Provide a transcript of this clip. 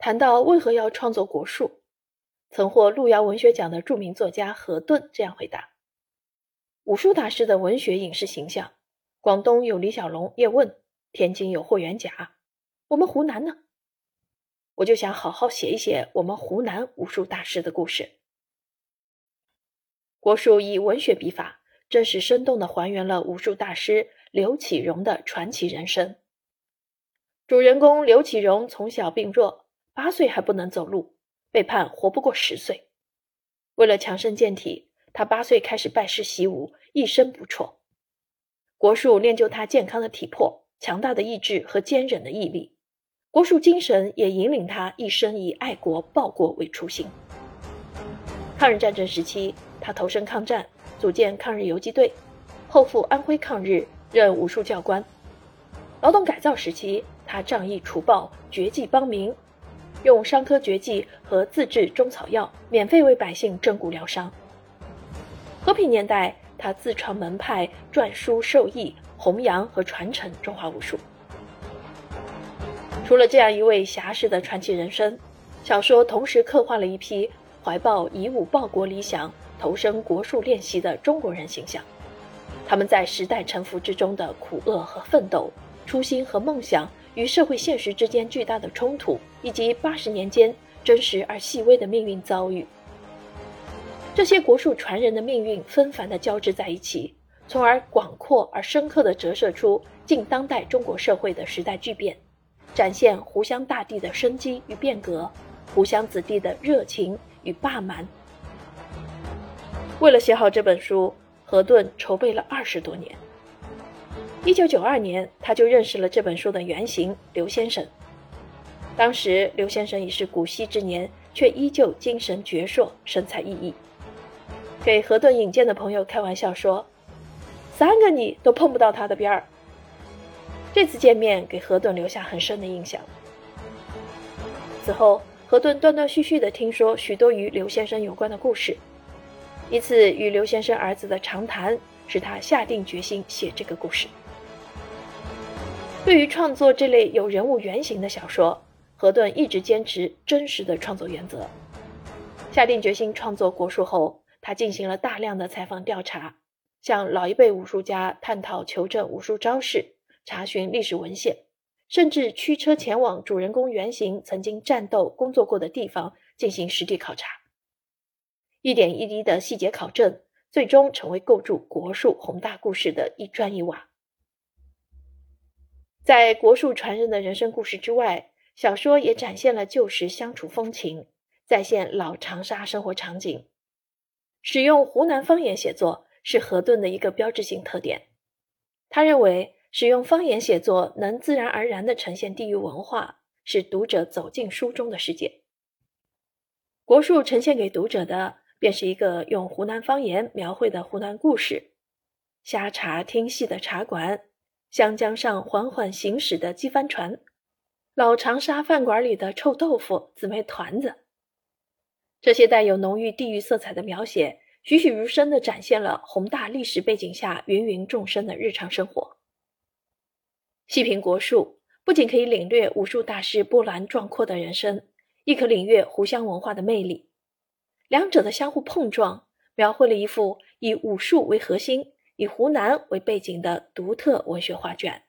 谈到为何要创作国术，曾获路遥文学奖的著名作家何顿这样回答：“武术大师的文学影视形象，广东有李小龙、叶问，天津有霍元甲，我们湖南呢？我就想好好写一写我们湖南武术大师的故事。”国术以文学笔法，真实生动地还原了武术大师刘启荣的传奇人生。主人公刘启荣从小病弱。八岁还不能走路，被判活不过十岁。为了强身健体，他八岁开始拜师习武，一生不辍。国术练就他健康的体魄、强大的意志和坚韧的毅力。国术精神也引领他一生以爱国报国为初心。抗日战争时期，他投身抗战，组建抗日游击队，后赴安徽抗日，任武术教官。劳动改造时期，他仗义除暴，绝技帮民。用伤科绝技和自制中草药，免费为百姓正骨疗伤。和平年代，他自创门派，撰书授义，弘扬和传承中华武术。除了这样一位侠士的传奇人生，小说同时刻画了一批怀抱以武报国理想、投身国术练习的中国人形象。他们在时代沉浮之中的苦厄和奋斗，初心和梦想。与社会现实之间巨大的冲突，以及八十年间真实而细微的命运遭遇，这些国术传人的命运纷繁地交织在一起，从而广阔而深刻地折射出近当代中国社会的时代巨变，展现湖湘大地的生机与变革，湖湘子弟的热情与霸蛮。为了写好这本书，何顿筹备了二十多年。一九九二年，他就认识了这本书的原型刘先生。当时，刘先生已是古稀之年，却依旧精神矍铄，神采奕奕。给何顿引荐的朋友开玩笑说：“三个你都碰不到他的边儿。”这次见面给何顿留下很深的印象。此后，何顿断断续续地听说许多与刘先生有关的故事。一次与刘先生儿子的长谈，使他下定决心写这个故事。对于创作这类有人物原型的小说，何顿一直坚持真实的创作原则。下定决心创作国术后，他进行了大量的采访调查，向老一辈武术家探讨求证武术招式，查询历史文献，甚至驱车前往主人公原型曾经战斗工作过的地方进行实地考察。一点一滴的细节考证，最终成为构筑国术宏大故事的一砖一瓦。在国术传人的人生故事之外，小说也展现了旧时相处风情，再现老长沙生活场景。使用湖南方言写作是何顿的一个标志性特点。他认为，使用方言写作能自然而然地呈现地域文化，使读者走进书中的世界。国术呈现给读者的，便是一个用湖南方言描绘的湖南故事：瞎茶听戏的茶馆。湘江上缓缓行驶的机帆船，老长沙饭馆里的臭豆腐、姊妹团子，这些带有浓郁地域色彩的描写，栩栩如生地展现了宏大历史背景下芸芸众生的日常生活。细品国术，不仅可以领略武术大师波澜壮阔的人生，亦可领略湖湘文化的魅力。两者的相互碰撞，描绘了一幅以武术为核心。以湖南为背景的独特文学画卷。